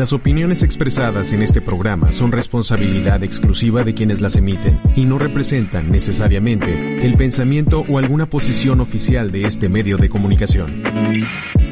Las opiniones expresadas en este programa son responsabilidad exclusiva de quienes las emiten y no representan necesariamente el pensamiento o alguna posición oficial de este medio de comunicación.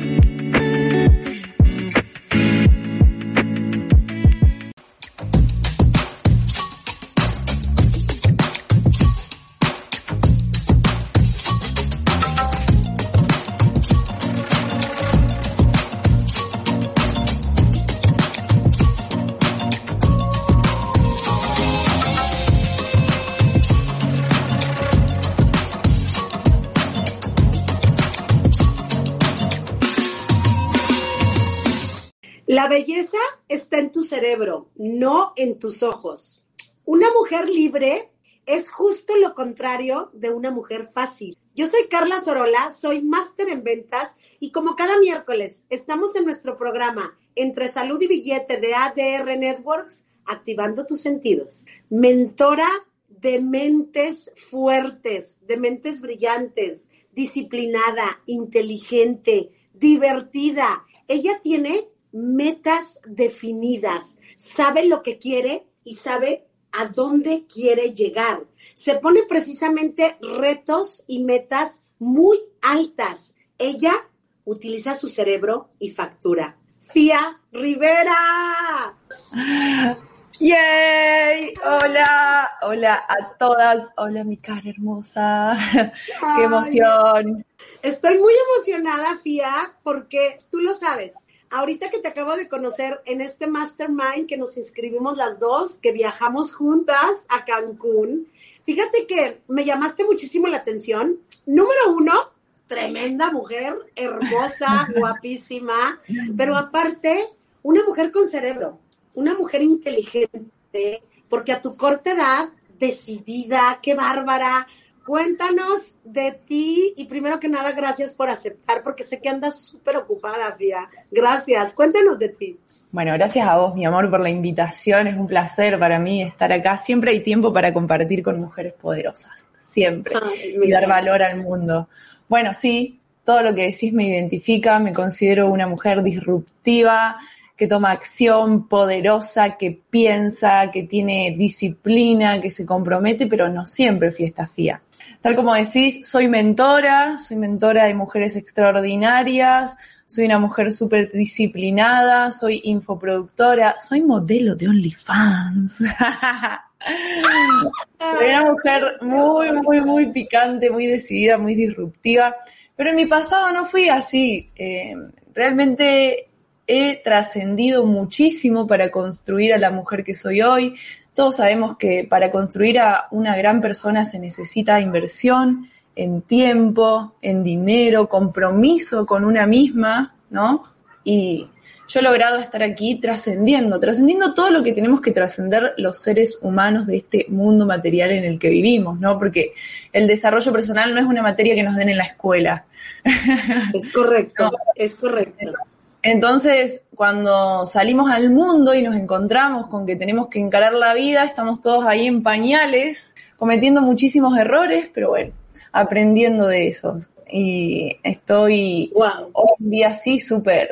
No en tus ojos. Una mujer libre es justo lo contrario de una mujer fácil. Yo soy Carla Sorola, soy máster en ventas y como cada miércoles estamos en nuestro programa Entre Salud y Billete de ADR Networks, activando tus sentidos. Mentora de mentes fuertes, de mentes brillantes, disciplinada, inteligente, divertida. Ella tiene metas definidas, sabe lo que quiere y sabe a dónde quiere llegar. Se pone precisamente retos y metas muy altas. Ella utiliza su cerebro y factura. Fía Rivera. ¡Yay! Hola, hola a todas. Hola, mi cara hermosa. ¡Qué emoción! Estoy muy emocionada, Fía, porque tú lo sabes ahorita que te acabo de conocer en este mastermind que nos inscribimos las dos, que viajamos juntas a Cancún, fíjate que me llamaste muchísimo la atención. Número uno, tremenda mujer, hermosa, guapísima, pero aparte, una mujer con cerebro, una mujer inteligente, porque a tu corta edad, decidida, qué bárbara, Cuéntanos de ti y primero que nada, gracias por aceptar, porque sé que andas súper ocupada, Fía. Gracias, cuéntanos de ti. Bueno, gracias a vos, mi amor, por la invitación. Es un placer para mí estar acá. Siempre hay tiempo para compartir con mujeres poderosas, siempre, y dar valor al mundo. Bueno, sí, todo lo que decís me identifica, me considero una mujer disruptiva, que toma acción, poderosa, que piensa, que tiene disciplina, que se compromete, pero no siempre fiesta fía. Tal como decís, soy mentora, soy mentora de mujeres extraordinarias, soy una mujer súper disciplinada, soy infoproductora, soy modelo de OnlyFans. soy una mujer muy, muy, muy picante, muy decidida, muy disruptiva, pero en mi pasado no fui así. Eh, realmente he trascendido muchísimo para construir a la mujer que soy hoy. Todos sabemos que para construir a una gran persona se necesita inversión en tiempo, en dinero, compromiso con una misma, ¿no? Y yo he logrado estar aquí trascendiendo, trascendiendo todo lo que tenemos que trascender los seres humanos de este mundo material en el que vivimos, ¿no? Porque el desarrollo personal no es una materia que nos den en la escuela. Es correcto, es correcto. Entonces, cuando salimos al mundo y nos encontramos con que tenemos que encarar la vida, estamos todos ahí en pañales, cometiendo muchísimos errores, pero bueno, aprendiendo de esos. Y estoy hoy en día sí súper,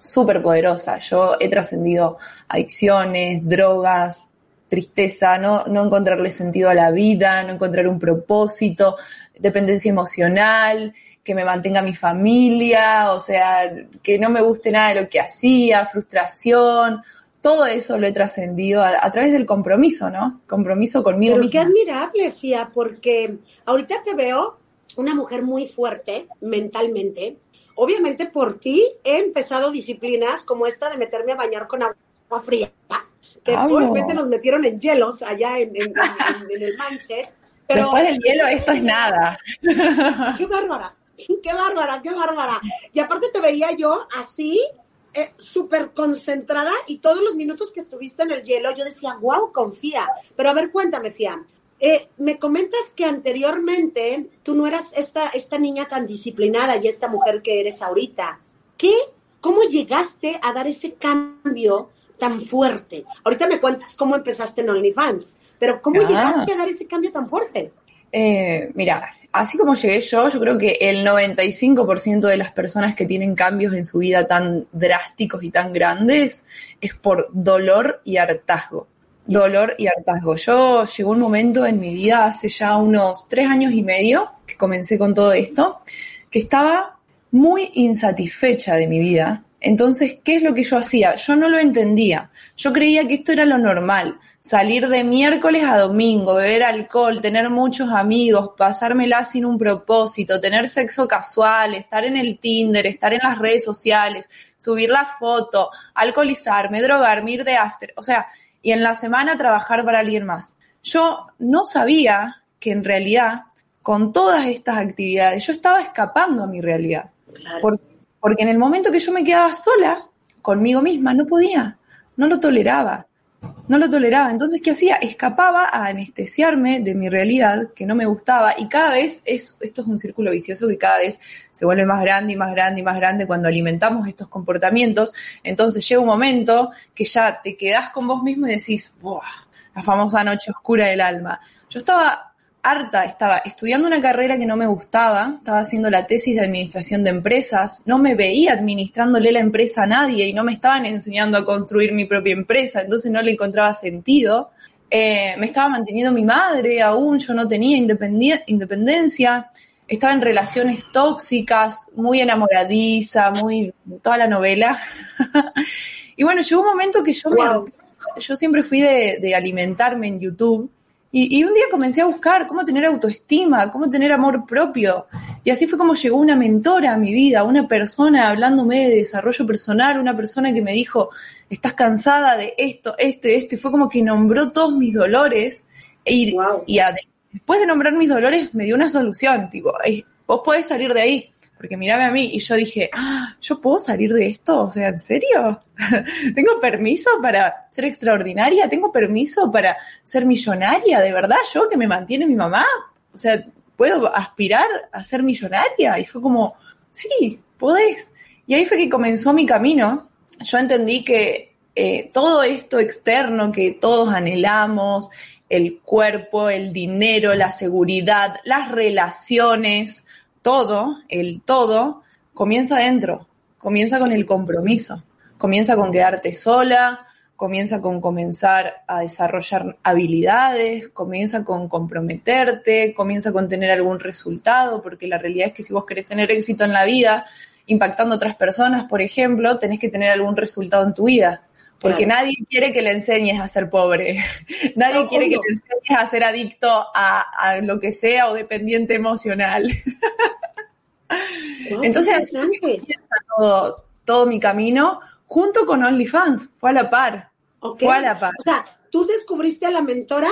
súper poderosa. Yo he trascendido adicciones, drogas, tristeza, no, no encontrarle sentido a la vida, no encontrar un propósito, dependencia emocional, que me mantenga mi familia, o sea, que no me guste nada de lo que hacía, frustración, todo eso lo he trascendido a, través del compromiso, ¿no? Compromiso conmigo. Pero qué admirable, Fia, porque ahorita te veo una mujer muy fuerte mentalmente. Obviamente por ti he empezado disciplinas como esta de meterme a bañar con agua fría, que obviamente nos metieron en hielos allá en, en el mindset. Pero, Después del hielo esto es nada. Qué bárbara. qué bárbara, qué bárbara. Y aparte te veía yo así, eh, súper concentrada y todos los minutos que estuviste en el hielo, yo decía, wow, confía. Pero a ver, cuéntame, Fia. Eh, me comentas que anteriormente tú no eras esta, esta niña tan disciplinada y esta mujer que eres ahorita. ¿Qué? ¿Cómo llegaste a dar ese cambio tan fuerte? Ahorita me cuentas cómo empezaste en OnlyFans, pero ¿cómo ah. llegaste a dar ese cambio tan fuerte? Eh, mira, así como llegué yo, yo creo que el 95% de las personas que tienen cambios en su vida tan drásticos y tan grandes es por dolor y hartazgo. Dolor y hartazgo. Yo llegó un momento en mi vida hace ya unos tres años y medio que comencé con todo esto, que estaba muy insatisfecha de mi vida. Entonces, ¿qué es lo que yo hacía? Yo no lo entendía. Yo creía que esto era lo normal. Salir de miércoles a domingo, beber alcohol, tener muchos amigos, pasármela sin un propósito, tener sexo casual, estar en el Tinder, estar en las redes sociales, subir la foto, alcoholizarme, drogarme, ir de after. O sea, y en la semana trabajar para alguien más. Yo no sabía que en realidad con todas estas actividades yo estaba escapando a mi realidad. Porque, porque en el momento que yo me quedaba sola conmigo misma, no podía, no lo toleraba, no lo toleraba. Entonces, ¿qué hacía? Escapaba a anestesiarme de mi realidad, que no me gustaba, y cada vez es, esto es un círculo vicioso que cada vez se vuelve más grande y más grande y más grande cuando alimentamos estos comportamientos. Entonces llega un momento que ya te quedás con vos mismo y decís, ¡buah! La famosa noche oscura del alma. Yo estaba harta, estaba estudiando una carrera que no me gustaba, estaba haciendo la tesis de administración de empresas, no me veía administrándole la empresa a nadie y no me estaban enseñando a construir mi propia empresa, entonces no le encontraba sentido. Eh, me estaba manteniendo mi madre aún, yo no tenía independencia, estaba en relaciones tóxicas, muy enamoradiza, muy toda la novela. y bueno, llegó un momento que yo me yo siempre fui de, de alimentarme en YouTube y, un día comencé a buscar cómo tener autoestima, cómo tener amor propio. Y así fue como llegó una mentora a mi vida, una persona hablándome de desarrollo personal, una persona que me dijo, estás cansada de esto, esto y esto. Y fue como que nombró todos mis dolores. Y, y después de nombrar mis dolores me dio una solución, tipo, vos podés salir de ahí porque miraba a mí y yo dije, ah, ¿yo puedo salir de esto? O sea, ¿en serio? ¿Tengo permiso para ser extraordinaria? ¿Tengo permiso para ser millonaria? ¿De verdad yo que me mantiene mi mamá? O sea, ¿puedo aspirar a ser millonaria? Y fue como, sí, podés. Y ahí fue que comenzó mi camino. Yo entendí que eh, todo esto externo que todos anhelamos, el cuerpo, el dinero, la seguridad, las relaciones, todo, el todo, comienza adentro, comienza con el compromiso, comienza con quedarte sola, comienza con comenzar a desarrollar habilidades, comienza con comprometerte, comienza con tener algún resultado, porque la realidad es que si vos querés tener éxito en la vida, impactando a otras personas, por ejemplo, tenés que tener algún resultado en tu vida. Porque nadie quiere que le enseñes a ser pobre. nadie quiere que le enseñes a ser adicto a, a lo que sea o dependiente emocional. Entonces, todo, todo mi camino junto con OnlyFans. Fue a la par. Fue a la par. O sea, tú descubriste a la mentora,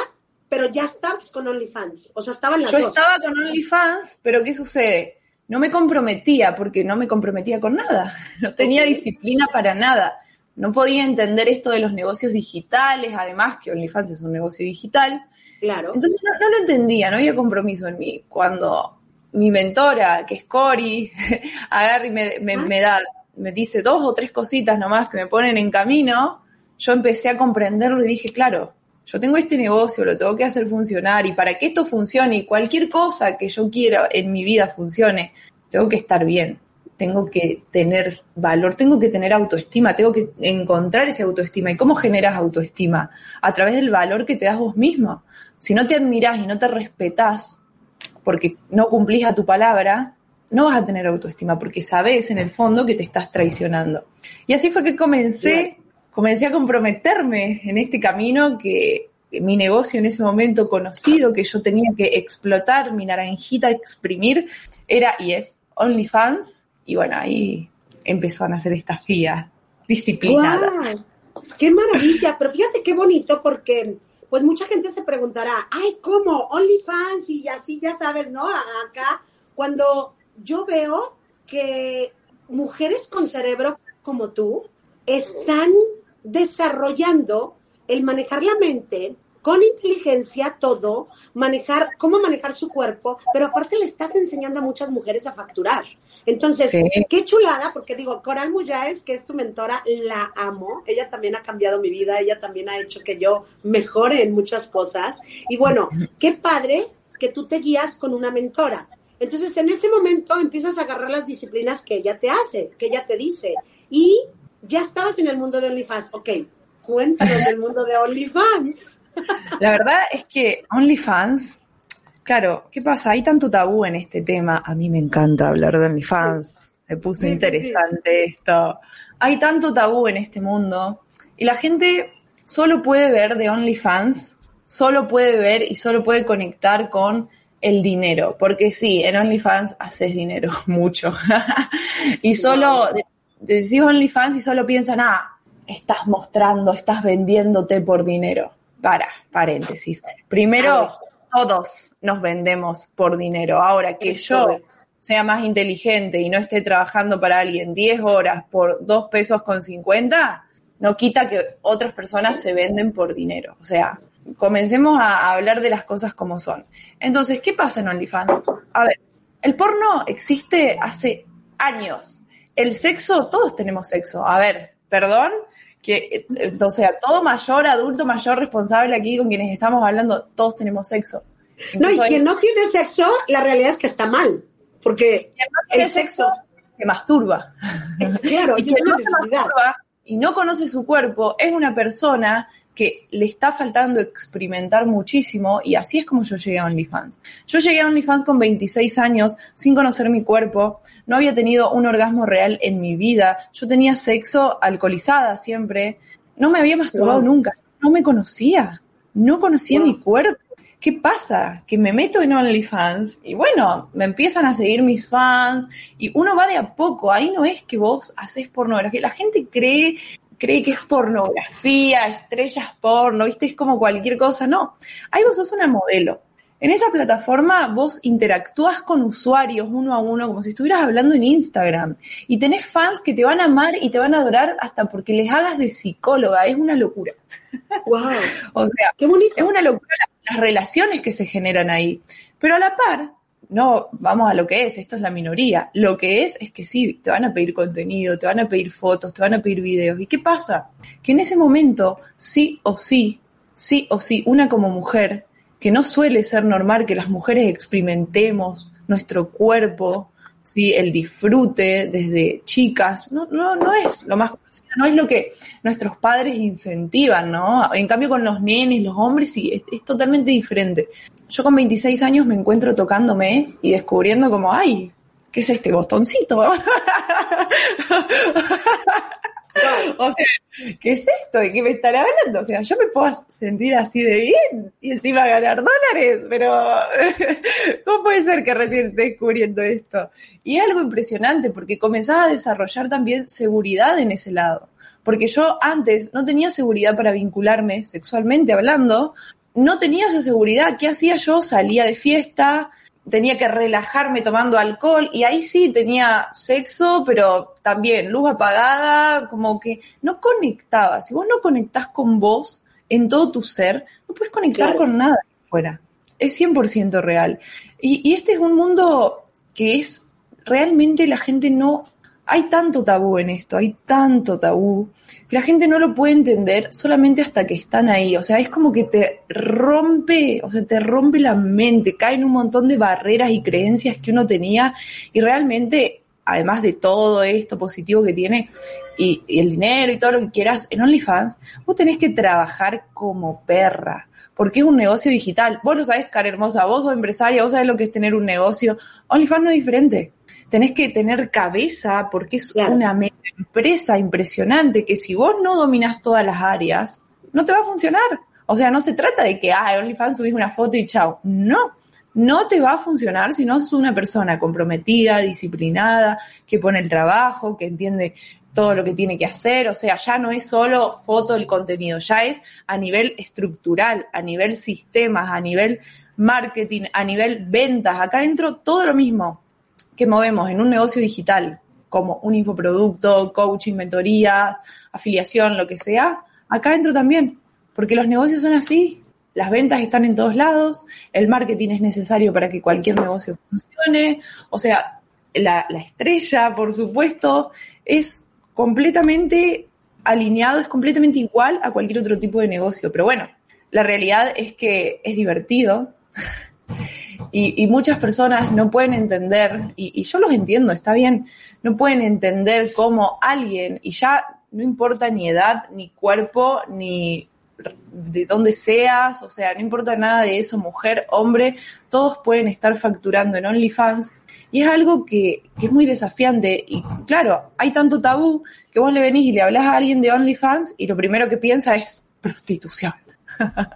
pero ya estabas con OnlyFans. O sea, estaban las Yo estaba con OnlyFans, pero ¿qué sucede? No me comprometía porque no me comprometía con nada. No tenía disciplina para nada no podía entender esto de los negocios digitales, además que OnlyFans es un negocio digital. Claro. Entonces no, lo entendía, no había compromiso en mí. Cuando mi mentora, que es Cori, agarra y me, me, me, da, me dice dos o tres cositas nomás que me ponen en camino, yo empecé a comprenderlo y dije, claro, yo tengo este negocio, lo tengo que hacer funcionar y para que esto funcione y cualquier cosa que yo quiera en mi vida funcione, tengo que estar bien tengo que tener valor, tengo que tener autoestima, tengo que encontrar esa autoestima. ¿Y cómo generas autoestima? A través del valor que te das vos mismo. Si no te admirás y no te respetás porque no cumplís a tu palabra, no vas a tener autoestima porque sabes en el fondo que te estás traicionando. Y así fue que comencé, comencé a comprometerme en este camino que mi negocio en ese momento conocido, que yo tenía que explotar, mi naranjita exprimir, era y es OnlyFans, y bueno, ahí empezó a nacer esta FIA disciplinada. ¡Qué maravilla! Pero fíjate qué bonito porque pues mucha gente se preguntará, ay, ¿cómo? OnlyFans y así ya sabes, ¿no? Acá, cuando yo veo que mujeres con cerebro como tú están desarrollando el manejar la mente, con inteligencia todo, manejar, cómo manejar su cuerpo, pero aparte le estás enseñando a muchas mujeres a facturar. Entonces, qué chulada, porque digo, Coral Muyáez, que es tu mentora, la amo. Ella también ha cambiado mi vida, ella también ha hecho que yo mejore en muchas cosas. Y bueno, qué padre que tú te guías con una mentora. Entonces, en ese momento empiezas a agarrar las disciplinas que ella te hace, que ella te dice. Y ya estabas en el mundo de OnlyFans. Ok, cuéntanos del mundo de OnlyFans. La verdad es que OnlyFans, claro, ¿qué pasa? Hay tanto tabú en este tema. A mí me encanta hablar de OnlyFans. Se puso interesante esto. Hay tanto tabú en este mundo. Y la gente solo puede ver de OnlyFans, solo puede ver y solo puede conectar con el dinero, porque sí, en OnlyFans haces dinero, mucho. y solo decís OnlyFans y solo piensan, ah, estás mostrando, estás vendiéndote por dinero. Para, paréntesis. Primero, todos nos vendemos por dinero. Ahora que yo sea más inteligente y no esté trabajando para alguien 10 horas por 2 pesos con 50, no quita que otras personas se venden por dinero. O sea, comencemos a hablar de las cosas como son. Entonces, ¿qué pasa en OnlyFans? A ver, el porno existe hace años. El sexo, todos tenemos sexo. A ver, perdón, que, eh, o sea, todo mayor, adulto mayor, responsable aquí con quienes estamos hablando, todos tenemos sexo. no, y quien no tiene sexo, la realidad es que está mal, porque quien no tiene el sexo, se masturba. claro, y quien no se masturba y no conoce su cuerpo es una persona que le está faltando experimentar muchísimo y así es como yo llegué a OnlyFans. Yo llegué a OnlyFans con 26 años sin conocer mi cuerpo, no había tenido un orgasmo real en mi vida, yo tenía sexo alcoholizada siempre, no me había masturbado nunca, no me conocía, no conocía mi cuerpo. ¿Qué pasa? Que me meto en OnlyFans y bueno, me empiezan a seguir mis fans y uno va de a poco. Ahí no es que vos haces pornografía. La gente cree cree que es pornografía, estrellas porno, ¿viste? Es como cualquier cosa. No, ahí vos sos una modelo. En esa plataforma vos interactúas con usuarios uno a uno como si estuvieras hablando en Instagram y tenés fans que te van a amar y te van a adorar hasta porque les hagas de psicóloga. Es una locura. Wow. o sea, Qué bonito. es una locura las relaciones que se generan ahí. Pero a la par, no, vamos a lo que es, esto es la minoría. Lo que es es que sí, te van a pedir contenido, te van a pedir fotos, te van a pedir videos. ¿Y qué pasa? Que en ese momento, sí o sí, sí o sí, una como mujer, que no suele ser normal que las mujeres experimentemos nuestro cuerpo, ¿sí? el disfrute desde chicas, no, no, no es lo más conocido, no es lo que nuestros padres incentivan, ¿no? En cambio con los nenes, los hombres, sí, es, totalmente diferente. Yo con 26 años me encuentro tocándome y descubriendo como, ay, ¿qué es este botoncito? o sea, ¿qué es esto? ¿De qué me están hablando? O sea, yo me puedo sentir así de bien y encima ganar dólares, pero ¿cómo puede ser que recién esté descubriendo esto? Y algo impresionante porque comenzaba a desarrollar también seguridad en ese lado. Porque yo antes no tenía seguridad para vincularme sexualmente hablando, no tenía esa seguridad. ¿Qué hacía yo? Salía de fiesta, tenía que relajarme tomando alcohol y ahí sí tenía sexo, pero también luz apagada, como que no conectaba. Si vos no conectás con vos en todo tu ser, no puedes conectar con nada fuera. Es 100% real. Y, y este es un mundo que es realmente la gente no hay tanto tabú en esto, hay tanto tabú, que la gente no lo puede entender solamente hasta que están ahí. O sea, es como que te rompe, o sea, te rompe la mente, caen un montón de barreras y creencias que uno tenía y realmente, además de todo esto positivo que tiene y, el dinero y todo lo que quieras en OnlyFans, vos tenés que trabajar como perra porque es un negocio digital. Vos lo sabés, cara hermosa, vos sos empresaria, vos sabés lo que es tener un negocio. OnlyFans no es diferente tenés que tener cabeza porque es una empresa impresionante que si vos no dominás todas las áreas, no te va a funcionar. O sea, no se trata de que, ah, OnlyFans subís una foto y chao. No, no te va a funcionar si no sos una persona comprometida, disciplinada, que pone el trabajo, que entiende todo lo que tiene que hacer, o sea, ya no es solo foto el contenido, ya es a nivel estructural, a nivel sistemas, a nivel marketing, a nivel ventas, acá dentro todo lo mismo que movemos en un negocio digital, como un infoproducto, coaching, mentorías, afiliación, lo que sea, acá dentro también, porque los negocios son así, las ventas están en todos lados, el marketing es necesario para que cualquier negocio funcione, o sea, la, la estrella, por supuesto, es completamente alineado, es completamente igual a cualquier otro tipo de negocio, pero bueno, la realidad es que es divertido Y, y muchas personas no pueden entender, y, yo los entiendo, está bien, no pueden entender cómo alguien, y ya no importa ni edad, ni cuerpo, ni de dónde seas, o sea, no importa nada de eso, mujer, hombre, todos pueden estar facturando en OnlyFans. Y es algo que, es muy desafiante. Y claro, hay tanto tabú que vos le venís y le hablas a alguien de OnlyFans y lo primero que piensa es prostitución.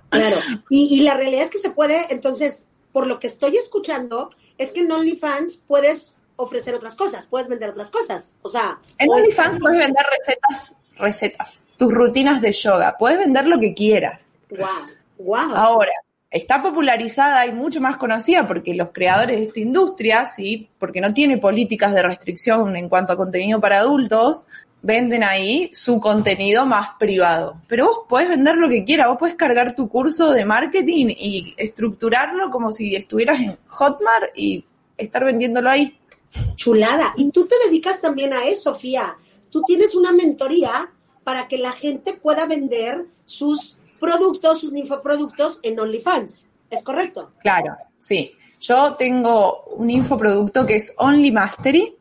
Claro, y la realidad es que se puede, entonces, por lo que estoy escuchando, es que en OnlyFans puedes ofrecer otras cosas, puedes vender otras cosas, o sea... En OnlyFans puedes vender recetas, recetas, tus rutinas de yoga, puedes vender lo que quieras. Wow, wow. Ahora, está popularizada y mucho más conocida porque los creadores de esta industria, sí, porque no tiene políticas de restricción en cuanto a contenido para adultos, venden ahí su contenido más privado. Pero vos podés vender lo que quieras, vos podés cargar tu curso de marketing y estructurarlo como si estuvieras en Hotmart y estar vendiéndolo ahí. Chulada. Y tú te dedicas también a eso, Sofía. Tú tienes una mentoría para que la gente pueda vender sus productos, sus infoproductos en OnlyFans. ¿Es correcto? Claro, sí. Yo tengo un infoproducto que es Only Mastery,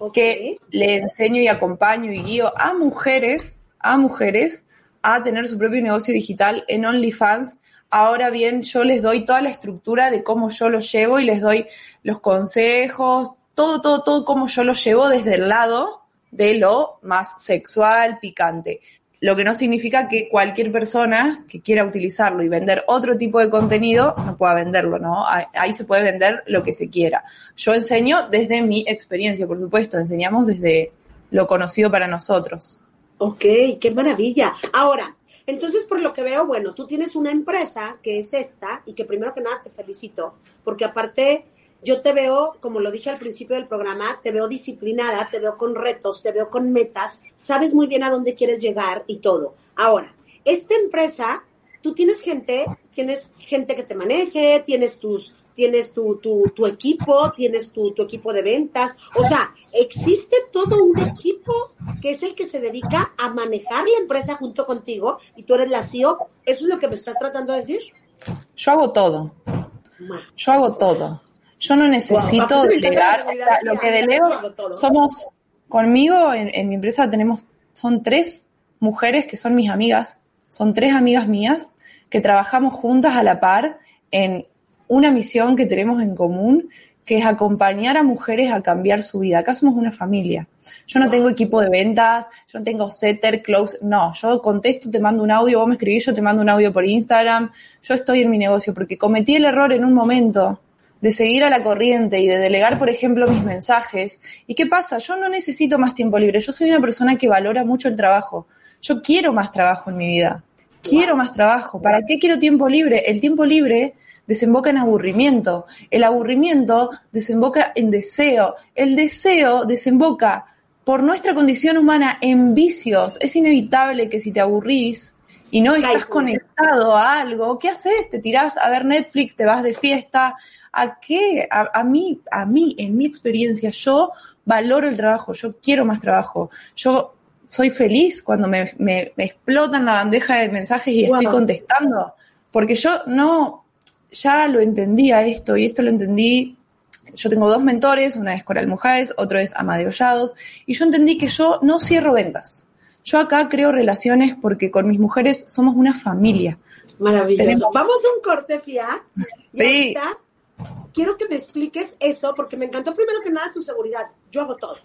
okay. que le enseño y acompaño y guío a mujeres, a mujeres, a tener su propio negocio digital en OnlyFans. Ahora bien, yo les doy toda la estructura de cómo yo lo llevo y les doy los consejos, todo, todo, todo cómo yo lo llevo desde el lado de lo más sexual, picante lo que no significa que cualquier persona que quiera utilizarlo y vender otro tipo de contenido no pueda venderlo, ¿no? Ahí se puede vender lo que se quiera. Yo enseño desde mi experiencia, por supuesto, enseñamos desde lo conocido para nosotros. Ok, qué maravilla. Ahora, entonces por lo que veo, bueno, tú tienes una empresa que es esta y que primero que nada te felicito, porque aparte yo te veo, como lo dije al principio del programa, te veo disciplinada, te veo con retos, te veo con metas, sabes muy bien a dónde quieres llegar y todo. Ahora, esta empresa, tú tienes gente, tienes gente que te maneje, tienes tus, tienes tu, tu, tu equipo, tienes tu, tu equipo de ventas, o sea, existe todo un equipo que es el que se dedica a manejar la empresa junto contigo y tú eres la CEO. ¿Eso es lo que me estás tratando de decir? Yo hago todo. Yo hago todo. Yo no necesito wow, delegar. lo que delego, somos, conmigo en, en, mi empresa tenemos, son tres mujeres que son mis amigas, son tres amigas mías que trabajamos juntas a la par en una misión que tenemos en común, que es acompañar a mujeres a cambiar su vida. Acá somos una familia. Yo no tengo equipo de ventas, yo no tengo setter, close, no, yo contesto, te mando un audio, vos me escribís, yo te mando un audio por Instagram, yo estoy en mi negocio porque cometí el error en un momento de seguir a la corriente y de delegar, por ejemplo, mis mensajes. ¿Y qué pasa? Yo no necesito más tiempo libre. Yo soy una persona que valora mucho el trabajo. Yo quiero más trabajo en mi vida. Quiero más trabajo. ¿Para qué quiero tiempo libre? El tiempo libre desemboca en aburrimiento. El aburrimiento desemboca en deseo. El deseo desemboca por nuestra condición humana en vicios. Es inevitable que si te aburrís y no estás conectado a algo, ¿qué haces? Te tirás a ver Netflix, te vas de fiesta, ¿A qué? A, a, mí, a mí, en mi experiencia, yo valoro el trabajo, yo quiero más trabajo. Yo soy feliz cuando me, me, me explotan la bandeja de mensajes y wow. estoy contestando. Porque yo no, ya lo entendía esto y esto lo entendí. Yo tengo dos mentores, una es Coral Mujáez, otro es Amadeo Llados, y yo entendí que yo no cierro ventas. Yo acá creo relaciones porque con mis mujeres somos una familia. Maravilloso. Tenemos... Vamos a un corte, Fia. Y sí. ahorita quiero que me expliques eso, porque me encantó primero que nada tu seguridad. Yo hago todo.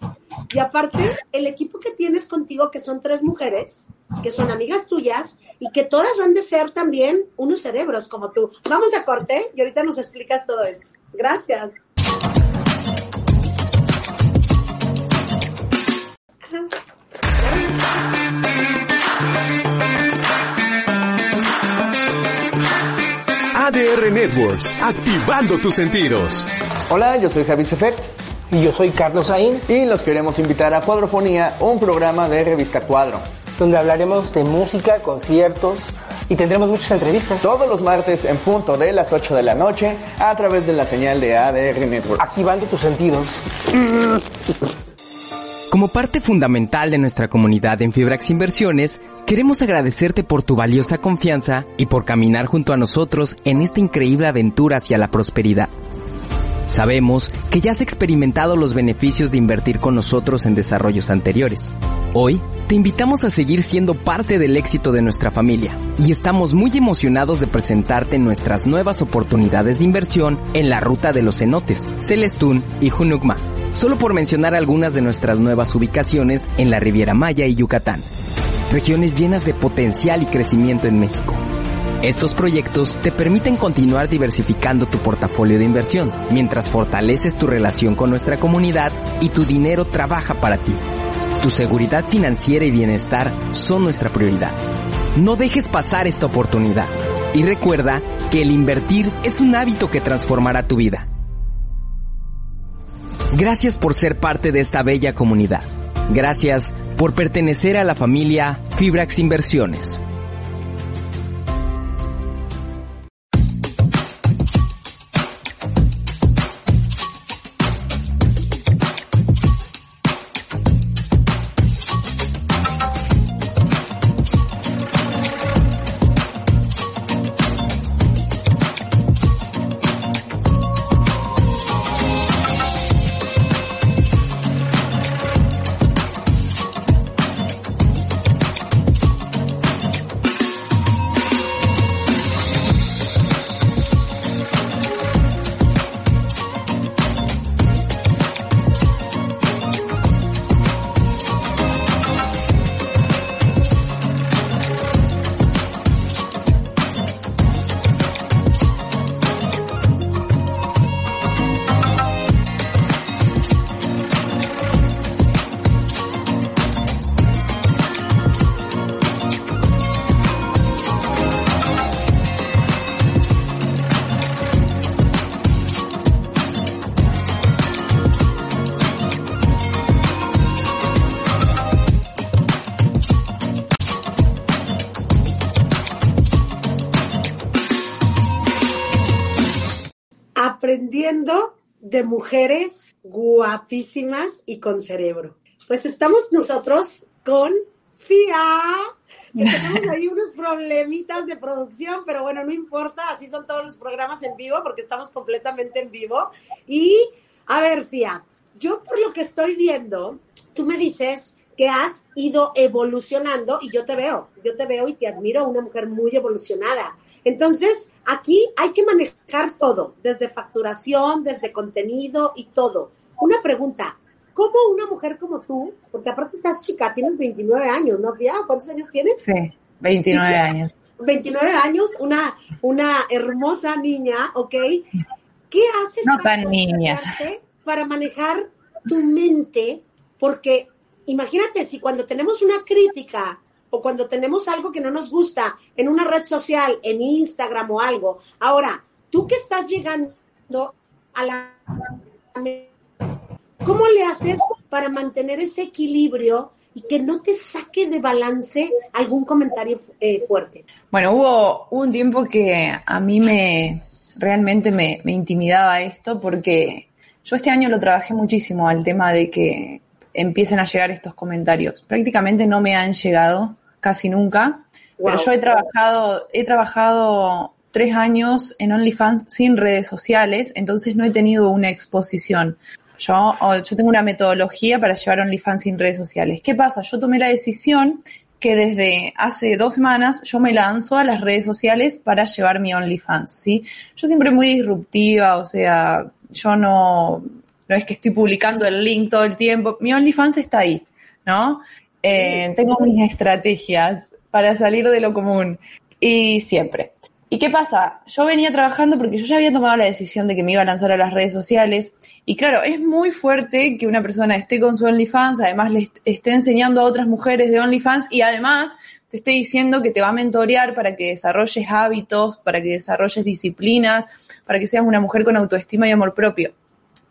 Y aparte, el equipo que tienes contigo, que son tres mujeres, que son amigas tuyas, y que todas han de ser también unos cerebros como tú. Vamos a corte y ahorita nos explicas todo esto. Gracias. ADR Networks, activando tus sentidos. Hola, yo soy Javi Sefet. Y yo soy Carlos Saín. Y los queremos invitar a Cuadrofonía, un programa de revista Cuadro. Donde hablaremos de música, conciertos y tendremos muchas entrevistas. Todos los martes en punto de las 8 de la noche a través de la señal de ADR Network. Activando tus sentidos. Como parte fundamental de nuestra comunidad en Fibrax Inversiones, queremos agradecerte por tu valiosa confianza y por caminar junto a nosotros en esta increíble aventura hacia la prosperidad. Sabemos que ya has experimentado los beneficios de invertir con nosotros en desarrollos anteriores. Hoy te invitamos a seguir siendo parte del éxito de nuestra familia y estamos muy emocionados de presentarte nuestras nuevas oportunidades de inversión en la ruta de los cenotes, Celestún y Junugma, solo por mencionar algunas de nuestras nuevas ubicaciones en la Riviera Maya y Yucatán, regiones llenas de potencial y crecimiento en México. Estos proyectos te permiten continuar diversificando tu portafolio de inversión mientras fortaleces tu relación con nuestra comunidad y tu dinero trabaja para ti. Tu seguridad financiera y bienestar son nuestra prioridad. No dejes pasar esta oportunidad y recuerda que el invertir es un hábito que transformará tu vida. Gracias por ser parte de esta bella comunidad. Gracias por pertenecer a la familia Fibrax Inversiones. De mujeres guapísimas y con cerebro. Pues estamos nosotros con FIA, que tenemos ahí unos problemitas de producción, pero bueno, no importa, así son todos los programas en vivo porque estamos completamente en vivo. Y, a ver, FIA, yo por lo que estoy viendo, tú me dices que has ido evolucionando y yo te veo, yo te veo y te admiro, una mujer muy evolucionada. Entonces, aquí hay que manejar todo, desde facturación, desde contenido y todo. Una pregunta, ¿cómo una mujer como tú, porque aparte estás chica, tienes 29 años, ¿no, Fia? ¿Cuántos años tienes? Sí, 29 años. 29 años, una, una hermosa niña, ¿ok? ¿Qué haces no para, tan niña. para manejar tu mente? Porque imagínate, si cuando tenemos una crítica o cuando tenemos algo que no nos gusta en una red social, en Instagram o algo. Ahora, tú que estás llegando a la... ¿Cómo le haces para mantener ese equilibrio y que no te saque de balance algún comentario eh, fuerte? Bueno, hubo un tiempo que a mí me realmente me, me intimidaba esto porque yo este año lo trabajé muchísimo al tema de que empiecen a llegar estos comentarios. Prácticamente no me han llegado casi nunca, wow. pero yo he trabajado, he trabajado tres años en OnlyFans sin redes sociales, entonces no he tenido una exposición. Yo, yo tengo una metodología para llevar OnlyFans sin redes sociales. ¿Qué pasa? Yo tomé la decisión que desde hace dos semanas yo me lanzo a las redes sociales para llevar mi OnlyFans, ¿sí? Yo siempre muy disruptiva, o sea, yo no, no es que estoy publicando el link todo el tiempo, mi OnlyFans está ahí, ¿no? Eh, tengo mis estrategias para salir de lo común y siempre. ¿Y qué pasa? Yo venía trabajando porque yo ya había tomado la decisión de que me iba a lanzar a las redes sociales y claro, es muy fuerte que una persona esté con su OnlyFans, además le esté enseñando a otras mujeres de OnlyFans y además te esté diciendo que te va a mentorear para que desarrolles hábitos, para que desarrolles disciplinas, para que seas una mujer con autoestima y amor propio.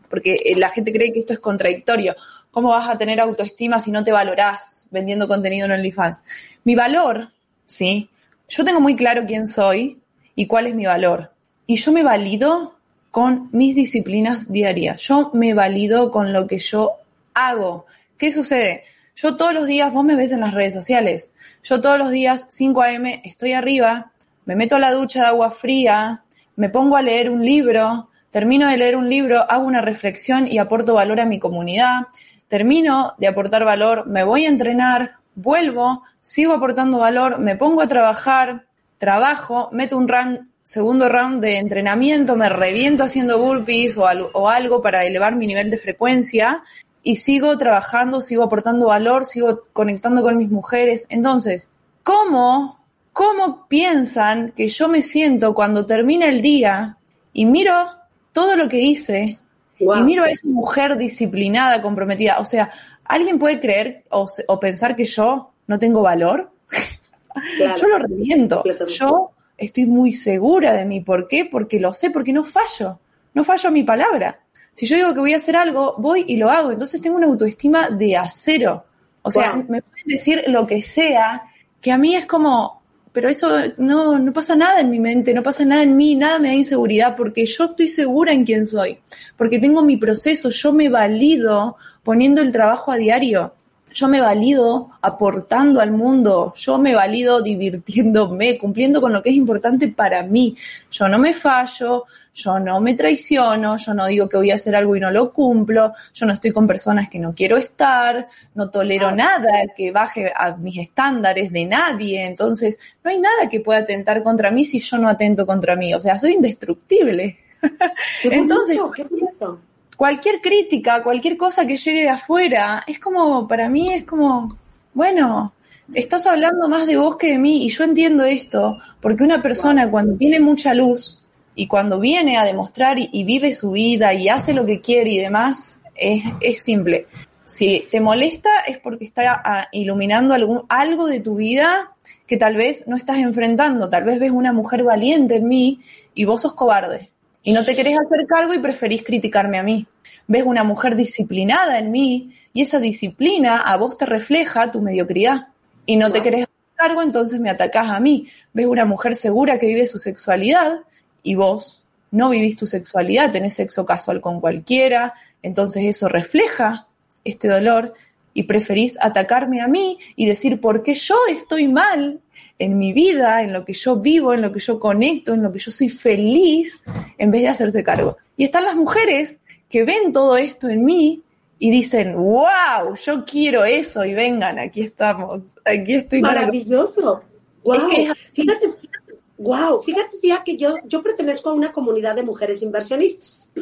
Porque eh, la gente cree que esto es contradictorio. ¿Cómo vas a tener autoestima si no te valorás vendiendo contenido en OnlyFans? Mi valor, ¿sí? Yo tengo muy claro quién soy y cuál es mi valor. Y yo me valido con mis disciplinas diarias. Yo me valido con lo que yo hago. ¿Qué sucede? Yo todos los días, vos me ves en las redes sociales, yo todos los días, 5 a.m., estoy arriba, me meto a la ducha de agua fría, me pongo a leer un libro, termino de leer un libro, hago una reflexión y aporto valor a mi comunidad, termino de aportar valor, me voy a entrenar, vuelvo, sigo aportando valor, me pongo a trabajar, trabajo, meto un segundo round de entrenamiento, me reviento haciendo burpees o, o algo para elevar mi nivel de frecuencia y sigo trabajando, sigo aportando valor, sigo conectando con mis mujeres. Entonces, ¿cómo, cómo piensan que yo me siento cuando termina el día y miro todo lo que hice Wow. y miro a esa mujer disciplinada, comprometida? O sea, ¿alguien puede creer o, pensar que yo no tengo valor? Claro. Yo lo reviento. Yo estoy muy segura de mí. ¿Por qué? Porque lo sé, porque no fallo. No fallo a mi palabra. Si yo digo que voy a hacer algo, voy y lo hago. Entonces tengo una autoestima de acero. O sea, Wow. me pueden decir lo que sea, que a mí es como, pero eso no, no pasa nada en mi mente, no pasa nada en mí, nada me da inseguridad, porque yo estoy segura en quién soy, porque tengo mi proceso, yo me valido poniendo el trabajo a diario. Yo me valido aportando al mundo, yo me valido divirtiéndome, cumpliendo con lo que es importante para mí. Yo no me fallo, yo no me traiciono, yo no digo que voy a hacer algo y no lo cumplo, yo no estoy con personas que no quiero estar, no tolero nada que baje a mis estándares de nadie, entonces no hay nada que pueda atentar contra mí si yo no atento contra mí, o sea, soy indestructible. Qué bonito, Entonces, qué bonito. Cualquier crítica, cualquier cosa que llegue de afuera, es como, para mí es como, bueno, estás hablando más de vos que de mí y yo entiendo esto, porque una persona cuando tiene mucha luz y cuando viene a demostrar y, vive su vida y hace lo que quiere y demás, es, es simple. Si te molesta es porque está ah, iluminando algún, algo de tu vida que tal vez no estás enfrentando, tal vez ves una mujer valiente en mí y vos sos cobarde y no te querés hacer cargo y preferís criticarme a mí. Ves una mujer disciplinada en mí y esa disciplina a vos te refleja tu mediocridad y no te querés hacer cargo, entonces me atacás a mí. Ves una mujer segura que vive su sexualidad y vos no vivís tu sexualidad, tenés sexo casual con cualquiera, entonces eso refleja este dolor y preferís atacarme a mí y decir por qué yo estoy mal en mi vida, en lo que yo vivo, en lo que yo conecto, en lo que yo soy feliz, en vez de hacerse cargo. Y están las mujeres que ven todo esto en mí y dicen, wow, yo quiero eso y vengan, aquí estamos, aquí estoy. Maravilloso. Wow. Es que es así. Fíjate, fíjate, wow, fíjate, fíjate que yo, yo pertenezco a una comunidad de mujeres inversionistas.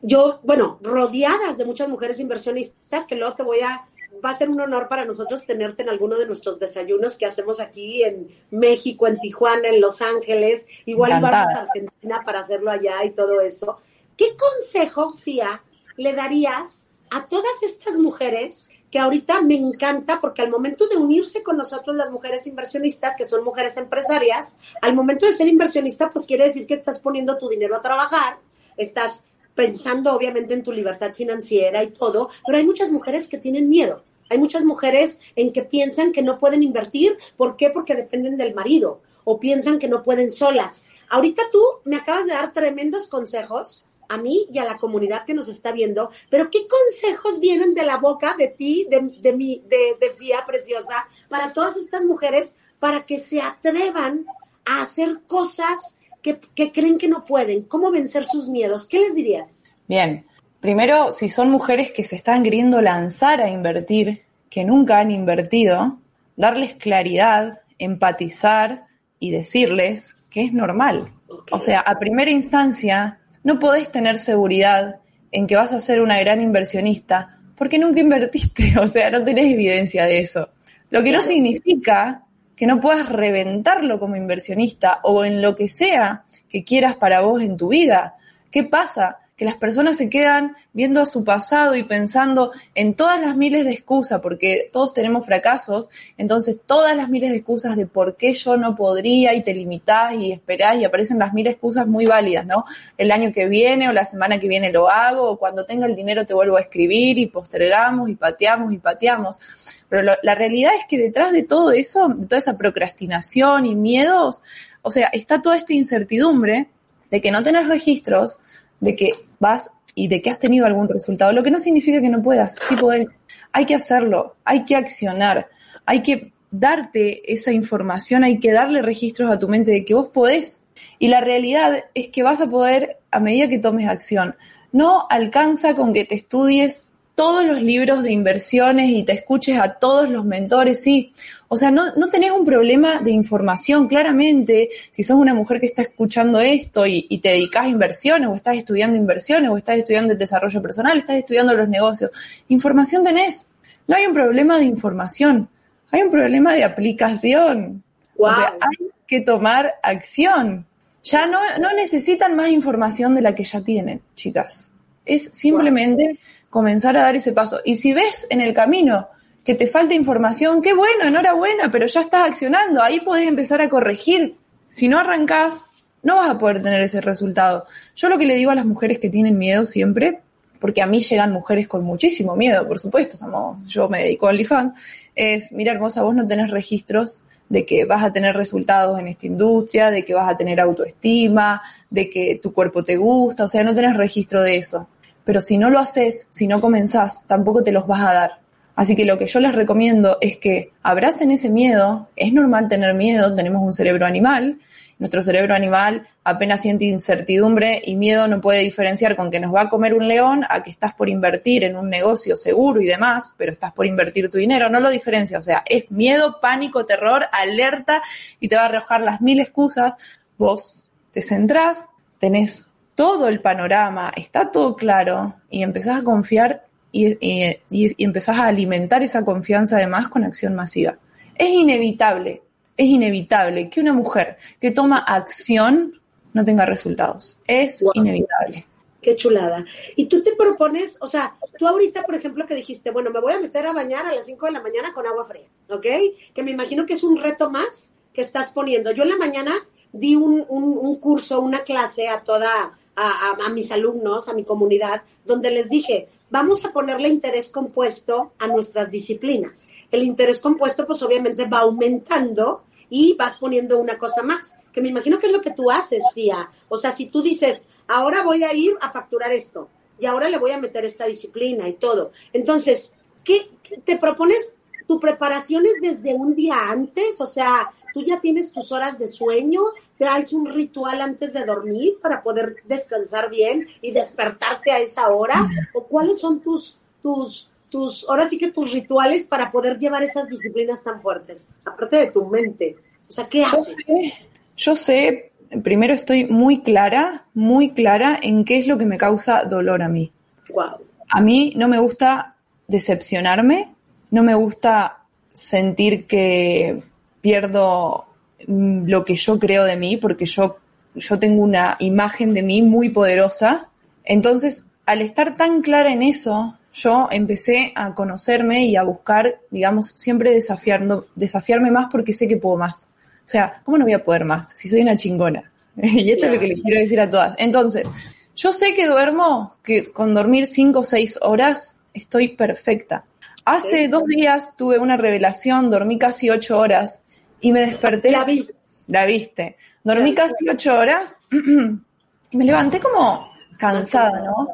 Yo, bueno, rodeadas de muchas mujeres inversionistas, que luego te voy a, va a ser un honor para nosotros tenerte en alguno de nuestros desayunos que hacemos aquí en México, en Tijuana, en Los Ángeles, igual Encantada. vamos a Argentina para hacerlo allá y todo eso. ¿Qué consejo, Fia, le darías a todas estas mujeres que ahorita me encanta porque al momento de unirse con nosotros las mujeres inversionistas, que son mujeres empresarias, al momento de ser inversionista, pues quiere decir que estás poniendo tu dinero a trabajar, estás pensando obviamente en tu libertad financiera y todo, pero hay muchas mujeres que tienen miedo. Hay muchas mujeres en que piensan que no pueden invertir. ¿Por qué? Porque dependen del marido o piensan que no pueden solas. Ahorita tú me acabas de dar tremendos consejos a mí y a la comunidad que nos está viendo, pero ¿qué consejos vienen de la boca de ti, de, mi, de, de Fía Preciosa, para todas estas mujeres, para que se atrevan a hacer cosas que, que creen que no pueden? ¿Cómo vencer sus miedos? ¿Qué les dirías? Bien, primero, si son mujeres que se están queriendo lanzar a invertir, que nunca han invertido, darles claridad, empatizar y decirles que es normal. O sea, a primera instancia, no podés tener seguridad en que vas a ser una gran inversionista porque nunca invertiste, o sea, no tenés evidencia de eso. Lo que no significa que no puedas reventarlo como inversionista o en lo que sea que quieras para vos en tu vida. ¿Qué pasa? Que las personas se quedan viendo a su pasado y pensando en todas las miles de excusas, porque todos tenemos fracasos, entonces todas las miles de excusas de por qué yo no podría y te limitás y esperás y aparecen las de excusas muy válidas, ¿no? El año que viene o la semana que viene lo hago o cuando tenga el dinero te vuelvo a escribir y postergamos y pateamos y pateamos. Pero lo- la realidad es que detrás de todo eso, de toda esa procrastinación y miedos, o sea, está toda esta incertidumbre de que no tenés registros, de que vas y de que has tenido algún resultado, lo que no significa que no puedas, sí podés. Hay que hacerlo, hay que accionar, hay que darte esa información, hay que darle registros a tu mente de que vos podés. Y la realidad es que vas a poder a medida que tomes acción. No alcanza con que te estudies todos los libros de inversiones y te escuches a todos los mentores, sí. O sea, no, no tenés un problema de información, claramente. Si sos una mujer que está escuchando esto y, y te dedicas a inversiones, o estás estudiando inversiones, o estás estudiando el desarrollo personal, estás estudiando los negocios, información tenés. No hay un problema de información, hay un problema de aplicación. Wow. O sea, hay que tomar acción. Ya no, no necesitan más información de la que ya tienen, chicas. Es simplemente comenzar a dar ese paso. Y si ves en el camino que te falta información, qué bueno, enhorabuena, pero ya estás accionando, ahí podés empezar a corregir. Si no arrancás, no vas a poder tener ese resultado. Yo lo que le digo a las mujeres que tienen miedo siempre, porque a mí llegan mujeres con muchísimo miedo, por supuesto, estamos, yo me dedico a OnlyFans, es, mira hermosa, vos no tenés registros de que vas a tener resultados en esta industria, de que vas a tener autoestima, de que tu cuerpo te gusta, o sea, no tenés registro de eso. Pero si no lo haces, si no comenzás, tampoco te los vas a dar. Así que lo que yo les recomiendo es que abracen ese miedo. Es normal tener miedo, tenemos un cerebro animal. Nuestro cerebro animal apenas siente incertidumbre y miedo no puede diferenciar con que nos va a comer un león a que estás por invertir en un negocio seguro y demás, pero estás por invertir tu dinero. No lo diferencia. O sea, es miedo, pánico, terror, alerta y te va a arrojar las mil excusas. Vos te centrás, tenés todo el panorama, está todo claro y empezás a confiar y, y, y, empezás a alimentar esa confianza además con acción masiva. Es inevitable, es inevitable que una mujer que toma acción no tenga resultados. Es wow. inevitable. Qué chulada. Y tú te propones, o sea, tú ahorita, por ejemplo, que dijiste, bueno, me voy a meter a bañar a las 5 de la mañana con agua fría, ¿ok? Que me imagino que es un reto más que estás poniendo. Yo en la mañana di un, un, un curso, una clase a toda, a, mis alumnos, a mi comunidad, donde les dije, vamos a ponerle interés compuesto a nuestras disciplinas. El interés compuesto, pues obviamente va aumentando y vas poniendo una cosa más, que me imagino que es lo que tú haces, Fía. O sea, si tú dices, ahora voy a ir a facturar esto y ahora le voy a meter esta disciplina y todo. Entonces, ¿qué te propones? ¿Tu preparación es desde un día antes? O sea, tú ya tienes tus horas de sueño, traes un ritual antes de dormir para poder descansar bien y despertarte a esa hora? ¿O cuáles son tus, tus, tus, ahora sí que tus rituales para poder llevar esas disciplinas tan fuertes? Aparte de tu mente. O sea, ¿qué haces? Yo sé, yo sé, primero estoy muy clara, muy clara en qué es lo que me causa dolor a mí. Wow. A mí no me gusta decepcionarme, no me gusta sentir que pierdo lo que yo creo de mí, porque yo, yo tengo una imagen de mí muy poderosa. Entonces, al estar tan clara en eso, yo empecé a conocerme y a buscar, digamos, siempre desafiando, desafiarme más porque sé que puedo más. O sea, ¿cómo no voy a poder más si soy una chingona? y esto es lo que les quiero decir a todas. Entonces, yo sé que duermo, que con dormir cinco o seis horas estoy perfecta. Hace dos días tuve una revelación, dormí casi ocho horas y me desperté. La vi. La viste. Dormí la casi ocho horas y me levanté como cansada, ¿no?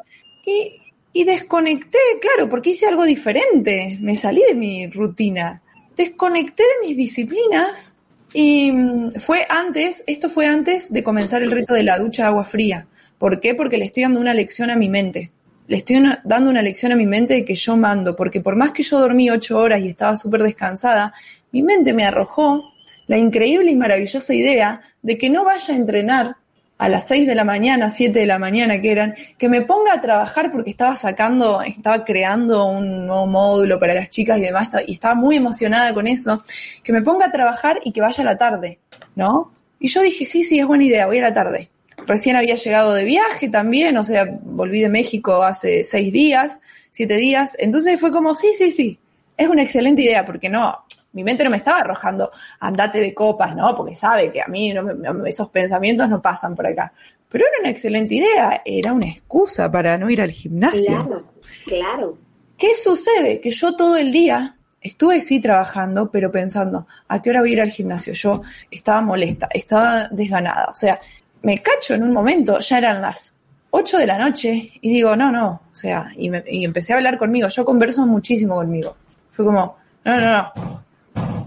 Y, y desconecté, claro, porque hice algo diferente. Me salí de mi rutina. Desconecté de mis disciplinas y fue antes, esto fue antes de comenzar el reto de la ducha de agua fría. ¿Por qué? Porque le estoy dando una lección a mi mente. Le estoy una, dando una lección a mi mente de que yo mando, porque por más que yo dormí ocho horas y estaba súper descansada, mi mente me arrojó la increíble y maravillosa idea de que no vaya a entrenar a las 6 de la mañana, 7 de la mañana que eran, que me ponga a trabajar porque estaba sacando, estaba creando un nuevo módulo para las chicas y demás, y estaba muy emocionada con eso, que me ponga a trabajar y que vaya a la tarde, ¿no? Y yo dije, sí, sí, es buena idea, voy a la tarde. Recién había llegado de viaje también, o sea, volví de México hace seis días, siete días, entonces fue como, sí, sí, sí, es una excelente idea, porque no, mi mente no me estaba arrojando, andate de copas, ¿no? Porque sabe que a mí no me, esos pensamientos no pasan por acá. Pero era una excelente idea, era una excusa para no ir al gimnasio. Claro, claro. ¿Qué sucede? Que yo todo el día estuve sí trabajando, pero pensando, ¿a qué hora voy a ir al gimnasio? Yo estaba molesta, estaba desganada. O sea, me cacho en un momento, ya eran las 8 de la noche y digo, no, no. O sea, y, me, y empecé a hablar conmigo. Yo converso muchísimo conmigo. Fue como, no, no, no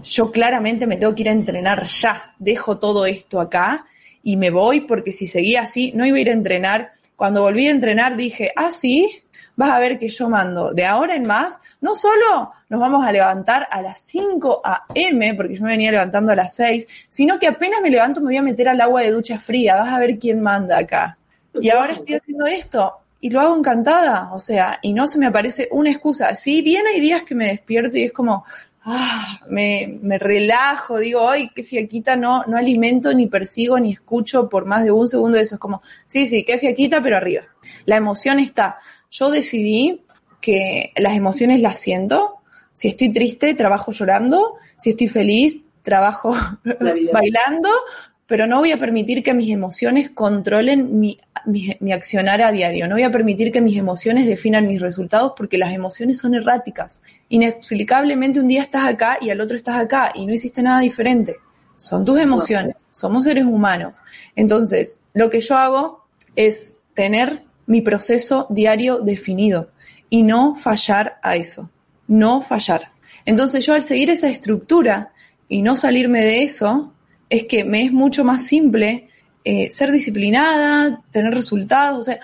yo claramente me tengo que ir a entrenar ya, dejo todo esto acá y me voy porque si seguía así no iba a ir a entrenar Cuando volví a entrenar dije, ah, sí, vas a ver que yo mando de ahora en más, no solo nos vamos a levantar a las 5 a.m., porque yo me venía levantando a las 6, sino que apenas me levanto me voy a meter al agua de ducha fría, vas a ver quién manda acá. Y ahora estoy haciendo esto y lo hago encantada, o sea, y no se me aparece una excusa. Sí, bien hay días que me despierto y es como, ah, me, me relajo, digo, ay, qué fiaquita, no, no alimento, ni persigo, ni escucho por más de un segundo de eso. Es como, sí, sí, qué fiaquita, pero arriba. La emoción está. Yo decidí que las emociones las siento. Si estoy triste, trabajo llorando. Si estoy feliz, trabajo bailando. Pero no voy a permitir que mis emociones controlen mi, mi, accionar a diario. No voy a permitir que mis emociones definan mis resultados porque las emociones son erráticas. Inexplicablemente un día estás acá y al otro estás acá y no hiciste nada diferente. Son tus emociones. Somos seres humanos. Entonces, lo que yo hago es tener mi proceso diario definido y no fallar a eso, no fallar. Entonces yo al seguir esa estructura y no salirme de eso, es que me es mucho más simple eh, ser disciplinada, tener resultados. O sea,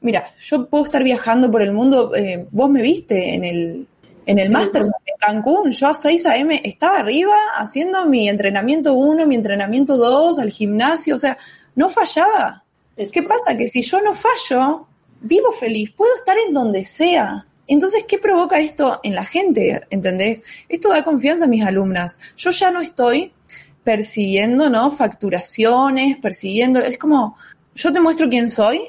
mira, yo puedo estar viajando por el mundo, eh, vos me viste en el, en el máster en Cancún, yo a 6 a.m. estaba arriba haciendo mi entrenamiento 1, mi entrenamiento 2, al gimnasio, o sea, no fallaba. ¿Qué pasa? Que si yo no fallo, vivo feliz, puedo estar en donde sea. Entonces, ¿qué provoca esto en la gente? ¿Entendés? Esto da confianza a mis alumnas. Yo ya no estoy persiguiendo, ¿no? Facturaciones, persiguiendo. Es como, yo te muestro quién soy,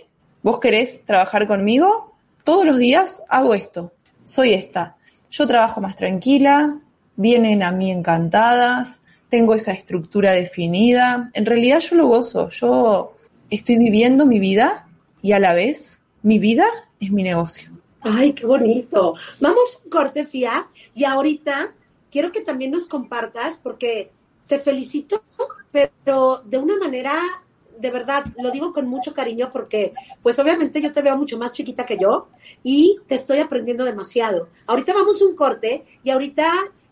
vos querés trabajar conmigo, todos los días hago esto, soy esta. Yo trabajo más tranquila, vienen a mí encantadas, tengo esa estructura definida. En realidad yo lo gozo, yo estoy viviendo mi vida y a la vez mi vida es mi negocio. Ay, qué bonito. Vamos, corte, Fia, y ahorita quiero que también nos compartas, porque te felicito, pero de una manera, de verdad, lo digo con mucho cariño, porque pues obviamente yo te veo mucho más chiquita que yo y te estoy aprendiendo demasiado. Ahorita vamos un corte y ahorita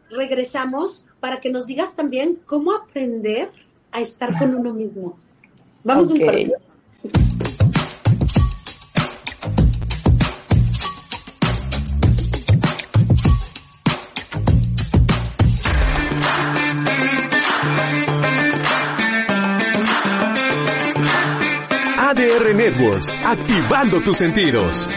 regresamos para que nos digas también cómo aprender a estar con uno mismo. Vamos okay. un corte. ADR Networks, activando tus sentidos.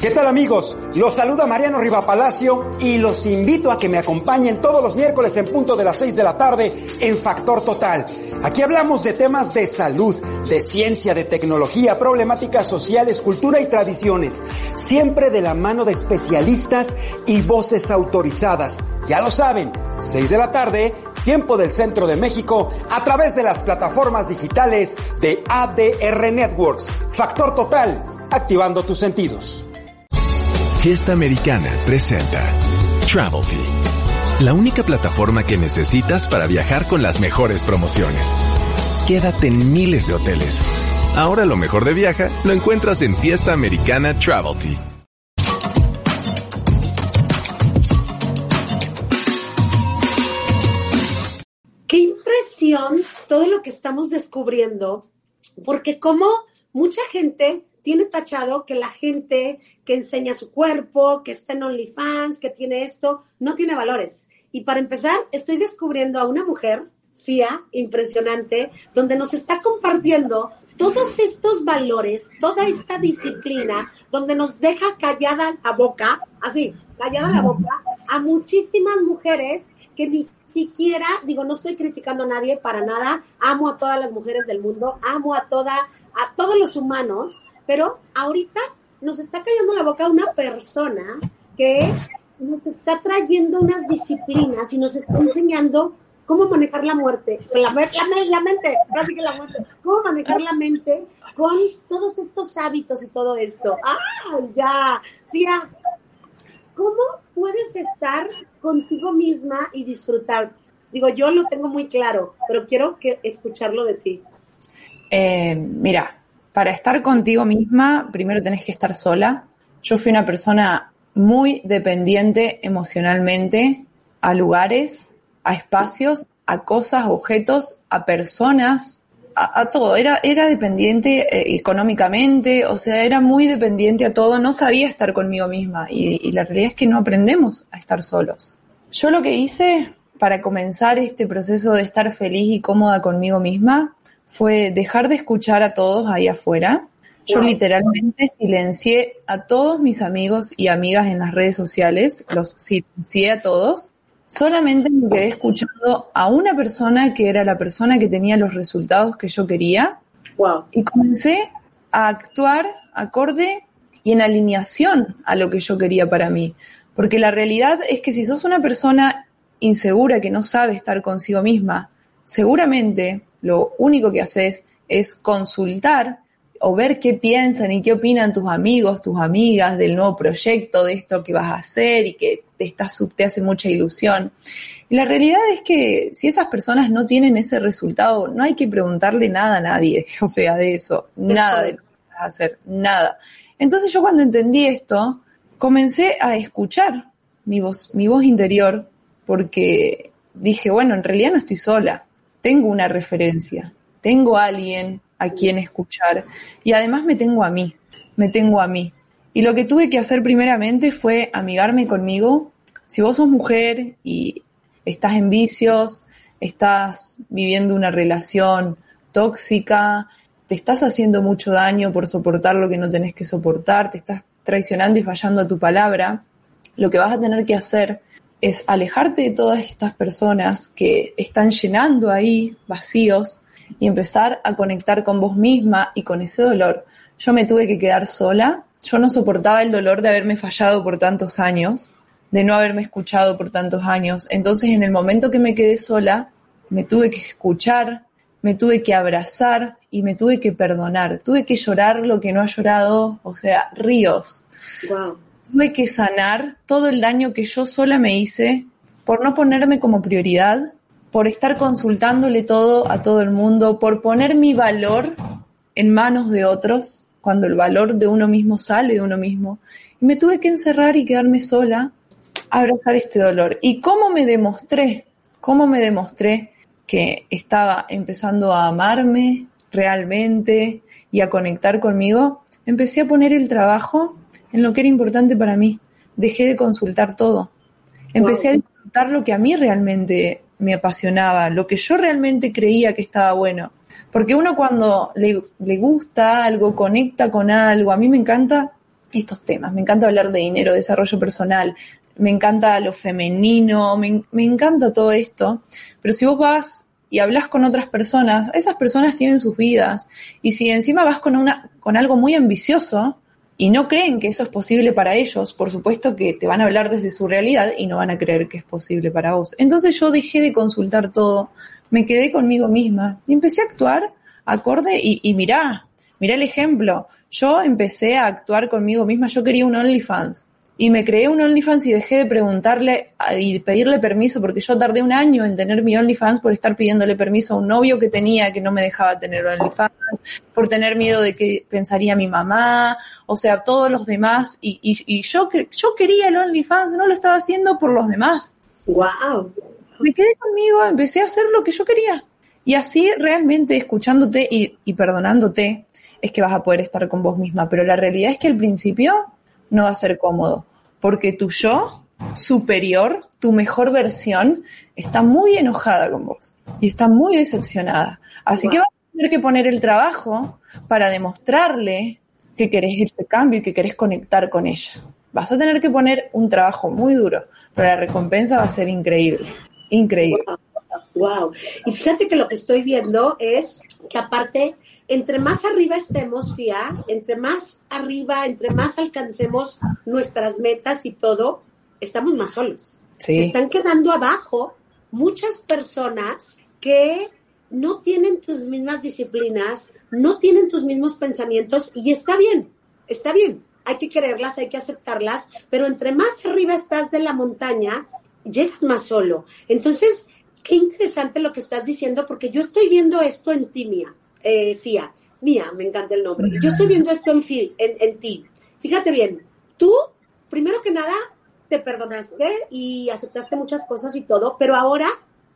¿Qué tal amigos? Los saluda Mariano Riva Palacio y los invito a que me acompañen todos los miércoles en punto de las 6 de la tarde en Factor Total. Aquí hablamos de temas de salud, de ciencia, de tecnología, problemáticas sociales, cultura y tradiciones, siempre de la mano de especialistas y voces autorizadas. Ya lo saben, 6 de la tarde, tiempo del centro de México, a través de las plataformas digitales de ADR Networks. Factor Total, activando tus sentidos. Fiesta Americana presenta Travelty, la única plataforma que necesitas para viajar con las mejores promociones. Quédate en miles de hoteles. Ahora lo mejor de viaja lo encuentras en Fiesta Americana Travelty. Qué impresión todo lo que estamos descubriendo, porque como mucha gente tiene tachado que la gente que enseña su cuerpo, que está en OnlyFans, que tiene esto, no tiene valores. Y para empezar, estoy descubriendo a una mujer, Fía, impresionante, donde nos está compartiendo todos estos valores, toda esta disciplina, donde nos deja callada la boca, así, callada la boca, a muchísimas mujeres que ni siquiera, digo, no estoy criticando a nadie para nada, amo a todas las mujeres del mundo, amo a toda, a todos los humanos, pero ahorita nos está cayendo la boca una persona que nos está trayendo unas disciplinas y nos está enseñando cómo manejar la muerte, la, la, la mente, casi que la muerte, cómo manejar la mente con todos estos hábitos y todo esto. ¡Ah, ya! Fía, ¿cómo puedes estar contigo misma y disfrutar? Digo, yo lo tengo muy claro, pero quiero que escucharlo de ti. Eh, mira, para estar contigo misma, primero tenés que estar sola. Yo fui una persona muy dependiente emocionalmente a lugares, a espacios, a cosas, objetos, a personas a, todo, era, era dependiente eh, económicamente, o sea, era muy dependiente a todo, no sabía estar conmigo misma y, y la realidad es que no aprendemos a estar solos. Yo lo que hice para comenzar este proceso de estar feliz y cómoda conmigo misma fue dejar de escuchar a todos ahí afuera. Yo literalmente silencié a todos mis amigos y amigas en las redes sociales, los silencié a todos solamente me quedé escuchando a una persona que era la persona que tenía los resultados que yo quería. Y comencé a actuar acorde y en alineación a lo que yo quería para mí. Porque la realidad es que si sos una persona insegura que no sabe estar consigo misma, seguramente lo único que haces es consultar o ver qué piensan y qué opinan tus amigos, tus amigas del nuevo proyecto, de esto que vas a hacer y que te, está, te hace mucha ilusión. Y la realidad es que si esas personas no tienen ese resultado, no hay que preguntarle nada a nadie, o sea, de eso, nada de lo que vas a hacer, nada. Entonces yo cuando entendí esto, comencé a escuchar mi voz, mi voz interior, porque dije, bueno, en realidad no estoy sola, tengo una referencia, tengo a alguien a quien escuchar. Y además me tengo a mí, me tengo a mí. Y lo que tuve que hacer primeramente fue amigarme conmigo. Si vos sos mujer y estás en vicios, estás viviendo una relación tóxica, te estás haciendo mucho daño por soportar lo que no tenés que soportar, te estás traicionando y fallando a tu palabra, lo que vas a tener que hacer es alejarte de todas estas personas que están llenando ahí vacíos y empezar a conectar con vos misma y con ese dolor. Yo me tuve que quedar sola, yo no soportaba el dolor de haberme fallado por tantos años, de no haberme escuchado por tantos años. Entonces en el momento que me quedé sola, me tuve que escuchar, me tuve que abrazar y me tuve que perdonar. Tuve que llorar lo que no ha llorado, o sea, ríos. Tuve que sanar todo el daño que yo sola me hice por no ponerme como prioridad por estar consultándole todo a todo el mundo, por poner mi valor en manos de otros, cuando el valor de uno mismo sale de uno mismo. Y me tuve que encerrar y quedarme sola a abrazar este dolor. ¿Y cómo me demostré? ¿Cómo me demostré que estaba empezando a amarme realmente y a conectar conmigo? Empecé a poner el trabajo en lo que era importante para mí. Dejé de consultar todo. Empecé a disfrutar lo que a mí realmente me apasionaba, lo que yo realmente creía que estaba bueno. Porque uno cuando le, gusta algo, conecta con algo, a mí me encanta estos temas, me encanta hablar de dinero, desarrollo personal, me encanta lo femenino, me, me encanta todo esto, pero si vos vas y hablas con otras personas, esas personas tienen sus vidas, y si encima vas con, una, con algo muy ambicioso, y no creen que eso es posible para ellos, por supuesto que te van a hablar desde su realidad y no van a creer que es posible para vos. Entonces yo dejé de consultar todo, me quedé conmigo misma y empecé a actuar acorde y, y mirá, mirá el ejemplo. Yo empecé a actuar conmigo misma, yo quería un OnlyFans y me creé un OnlyFans y dejé de preguntarle y pedirle permiso porque yo tardé un año en tener mi OnlyFans por estar pidiéndole permiso a un novio que tenía que no me dejaba tener OnlyFans, por tener miedo de que pensaría mi mamá, o sea, todos los demás. Y, y, yo, yo quería el OnlyFans, no lo estaba haciendo por los demás. ¡Wow! Me quedé conmigo, empecé a hacer lo que yo quería. Y así realmente escuchándote y, y perdonándote es que vas a poder estar con vos misma. Pero la realidad es que al principio no va a ser cómodo, porque tu yo superior, tu mejor versión, está muy enojada con vos y está muy decepcionada. Así que vas a tener que poner el trabajo para demostrarle que querés ese cambio y que querés conectar con ella. Vas a tener que poner un trabajo muy duro, pero la recompensa va a ser increíble, increíble. wow. Y fíjate que lo que estoy viendo es que aparte entre más arriba estemos, Fia, entre más arriba, entre más alcancemos nuestras metas y todo, estamos más solos. Se están quedando abajo muchas personas que no tienen tus mismas disciplinas, no tienen tus mismos pensamientos y está bien, está bien. Hay que quererlas, hay que aceptarlas, pero entre más arriba estás de la montaña, llegas más solo. Entonces, qué interesante lo que estás diciendo, porque yo estoy viendo esto en ti, mía eh, Fía, Mía, me encanta el nombre. Yo estoy viendo esto en, en, ti. Fíjate bien, tú, primero que nada, te perdonaste y aceptaste muchas cosas y todo, pero ahora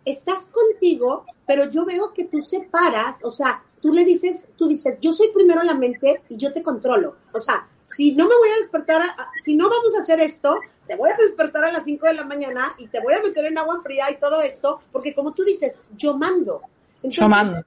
estás contigo, pero yo veo que tú separas, o sea, tú le dices, tú dices, yo soy primero la mente y yo te controlo. O sea, si no me voy a despertar, si no vamos a hacer esto, te voy a despertar a las 5 de la mañana y te voy a meter en agua fría y todo esto, porque como tú dices, yo mando. yo mando.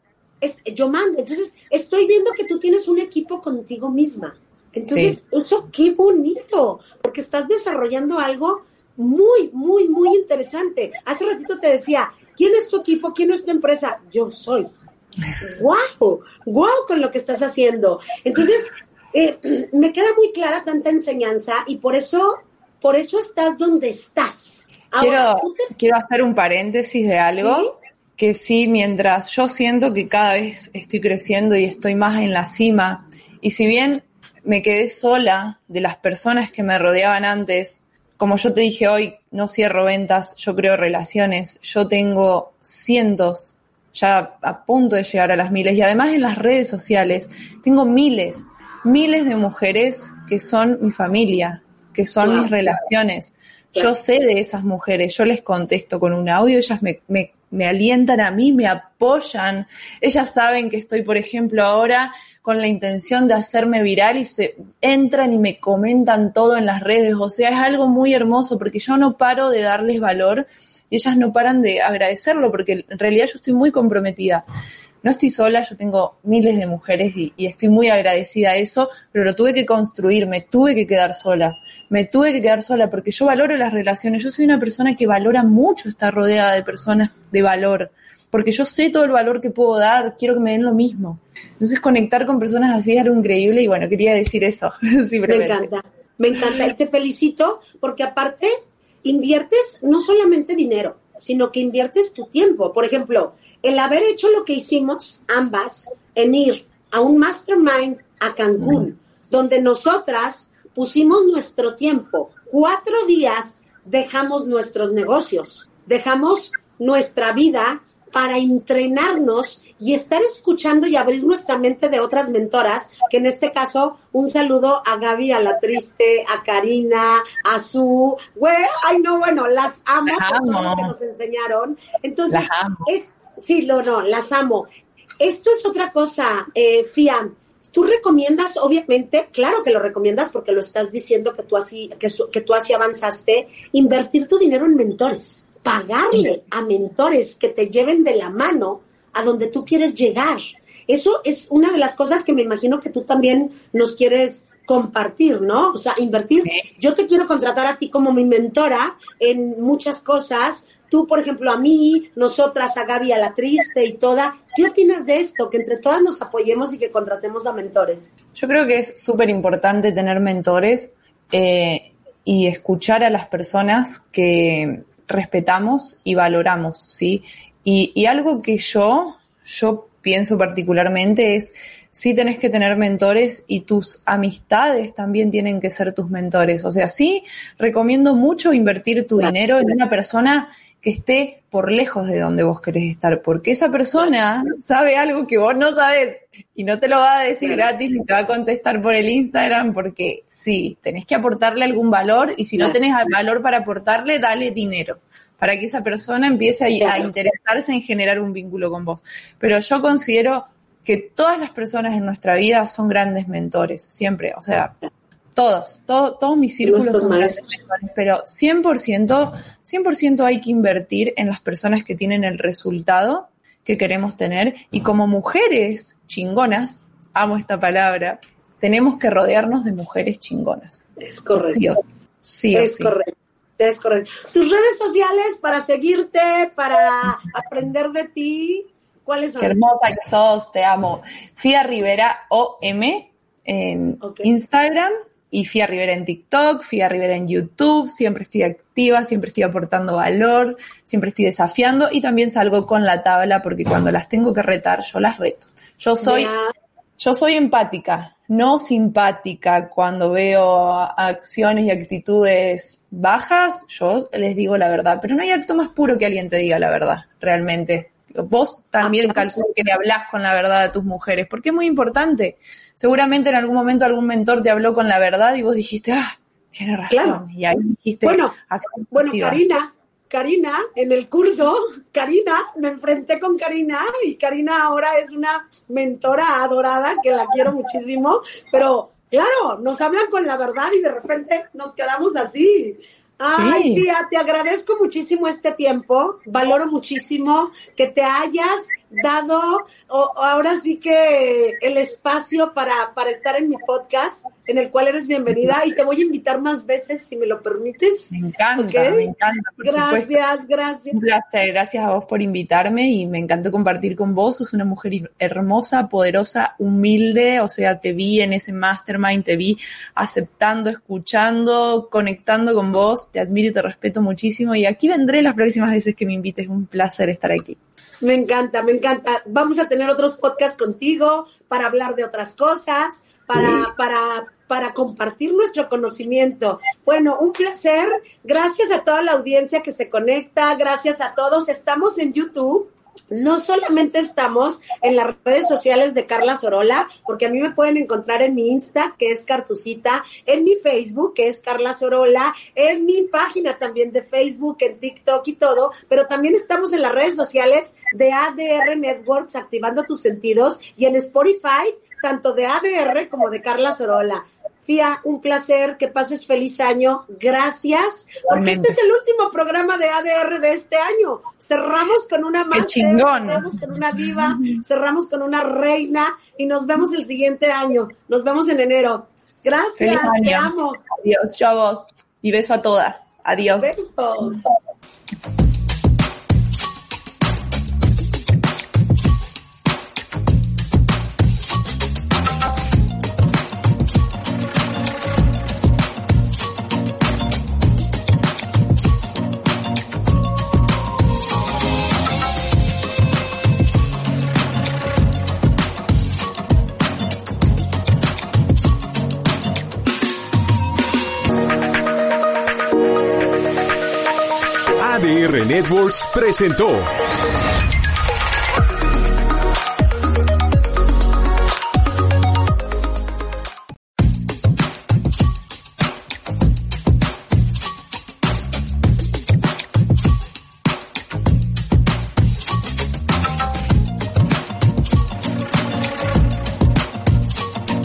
Yo mando. Entonces, estoy viendo que tú tienes un equipo contigo misma. Entonces, eso qué bonito, porque estás desarrollando algo muy, muy, muy interesante. Hace ratito te decía, ¿quién es tu equipo? ¿Quién es tu empresa? Yo soy. ¡Guau! ¡Guau con lo que estás haciendo! Entonces, eh, me queda muy clara tanta enseñanza y por eso, por eso estás donde estás. quiero, quiero hacer un paréntesis de algo. Que sí, mientras yo siento que cada vez estoy creciendo y estoy más en la cima, y si bien me quedé sola de las personas que me rodeaban antes, como yo te dije hoy, no cierro ventas, yo creo relaciones, yo tengo cientos, ya a punto de llegar a las miles, y además en las redes sociales tengo miles miles de mujeres que son mi familia, que son mis relaciones. Yo sé de esas mujeres, yo les contesto con un audio, ellas me, me, me, alientan a mí, me apoyan. Ellas saben que estoy, por ejemplo, ahora con la intención de hacerme viral y se entran y me comentan todo en las redes. O sea, es algo muy hermoso porque yo no paro de darles valor y ellas no paran de agradecerlo porque en realidad yo estoy muy comprometida no estoy sola, yo tengo miles de mujeres y, estoy muy agradecida a eso, pero lo tuve que construir, me tuve que quedar sola, me tuve que quedar sola porque yo valoro las relaciones, yo soy una persona que valora mucho estar rodeada de personas de valor, porque yo sé todo el valor que puedo dar, quiero que me den lo mismo. Entonces conectar con personas así es algo increíble y bueno, quería decir eso. me encanta, me encanta y te felicito porque aparte inviertes no solamente dinero, sino que inviertes tu tiempo. Por ejemplo, el haber hecho lo que hicimos ambas en ir a un mastermind a Cancún, donde nosotras pusimos nuestro tiempo, cuatro días dejamos nuestros negocios, dejamos nuestra vida para entrenarnos y estar escuchando y abrir nuestra mente de otras mentoras, que en este caso, un saludo a Gaby, a la triste, a Karina, a Su, güey, ay no, bueno, las amo, por todo lo que nos enseñaron. Entonces, es Sí, no, no, las amo. Esto es otra cosa, eh, Fia. Tú recomiendas, obviamente, claro que lo recomiendas porque lo estás diciendo que tú así, que, que tú así avanzaste, invertir tu dinero en mentores, pagarle a mentores que te lleven de la mano a donde tú quieres llegar. Eso es una de las cosas que me imagino que tú también nos quieres compartir, ¿no? O sea, invertir. Yo te quiero contratar a ti como mi mentora en muchas cosas, tú, por ejemplo, a mí, nosotras, a Gaby, a la triste y toda. ¿Qué opinas de esto? Que entre todas nos apoyemos y que contratemos a mentores. Yo creo que es súper importante tener mentores eh, y escuchar a las personas que respetamos y valoramos, ¿sí? Y, y algo que yo, yo pienso particularmente es sí tenés que tener mentores y tus amistades también tienen que ser tus mentores. O sea, sí recomiendo mucho invertir tu dinero en una persona que esté por lejos de donde vos querés estar, porque esa persona sabe algo que vos no sabés y no te lo va a decir gratis ni te va a contestar por el Instagram, porque sí, tenés que aportarle algún valor y si no tenés valor para aportarle, dale dinero para que esa persona empiece a, a interesarse en generar un vínculo con vos. Pero yo considero que todas las personas en nuestra vida son grandes mentores, siempre, o sea, todos, todos mis círculos son grandes pero 100%, 100% hay que invertir en las personas que tienen el resultado que queremos tener y como mujeres chingonas, amo esta palabra, tenemos que rodearnos de mujeres chingonas. Es correcto. Sí, es correcto. Es correcto. Tus redes sociales para seguirte, para aprender de ti, ¿cuáles son? Qué hermosa que sos, te amo. Fia Rivera OM en Instagram y Fia Rivera en TikTok, Fia Rivera en YouTube, siempre estoy activa, siempre estoy aportando valor, siempre estoy desafiando y también salgo con la tabla porque cuando las tengo que retar, yo las reto. Yo soy, yo soy empática, no simpática. Cuando veo acciones y actitudes bajas, yo les digo la verdad, pero no hay acto más puro que alguien te diga la verdad, realmente. Vos también calculo que le hablas con la verdad a tus mujeres, porque es muy importante. Seguramente en algún momento algún mentor te habló con la verdad y vos dijiste, ah, tiene razón. Y ahí dijiste, bueno, bueno, Karina, Karina, en el curso, Karina, me enfrenté con Karina y Karina ahora es una mentora adorada que la quiero muchísimo, pero claro, nos hablan con la verdad y de repente nos quedamos así. Ay, sí. te agradezco muchísimo este tiempo, valoro muchísimo que te hayas dado ahora sí que el espacio para, para estar en mi podcast, en el cual eres bienvenida y te voy a invitar más veces si me lo permites. Me encanta, me encanta. gracias, gracias. Un placer, gracias a vos por invitarme y me encantó compartir con vos. Sos una mujer hermosa, poderosa, humilde, o sea, te vi en ese mastermind, te vi aceptando, escuchando, conectando con vos, te admiro y te respeto muchísimo y aquí vendré las próximas veces que me invites, un placer estar aquí. Me encanta, me encanta. Vamos a tener otros podcasts contigo para hablar de otras cosas, para, para, para compartir nuestro conocimiento. Bueno, un placer. Gracias a toda la audiencia que se conecta. Gracias a todos. Estamos en YouTube no solamente estamos en las redes sociales de Carla Sorola, porque a mí me pueden encontrar en mi Insta, que es Cartucita, en mi Facebook, que es Carla Sorola, en mi página también de Facebook, en TikTok y todo, pero también estamos en las redes sociales de ADR Networks, activando tus sentidos, y en Spotify, tanto de ADR como de Carla Sorola. Un placer, que pases feliz año. Gracias, porque este es el último programa de ADR de este año. Cerramos con una más, cerramos con una diva, cerramos con una reina y nos vemos el siguiente año. Nos vemos en enero. Gracias, te amo. Adiós, chavos. Y beso a todas. Adiós. Besos. Networks presentó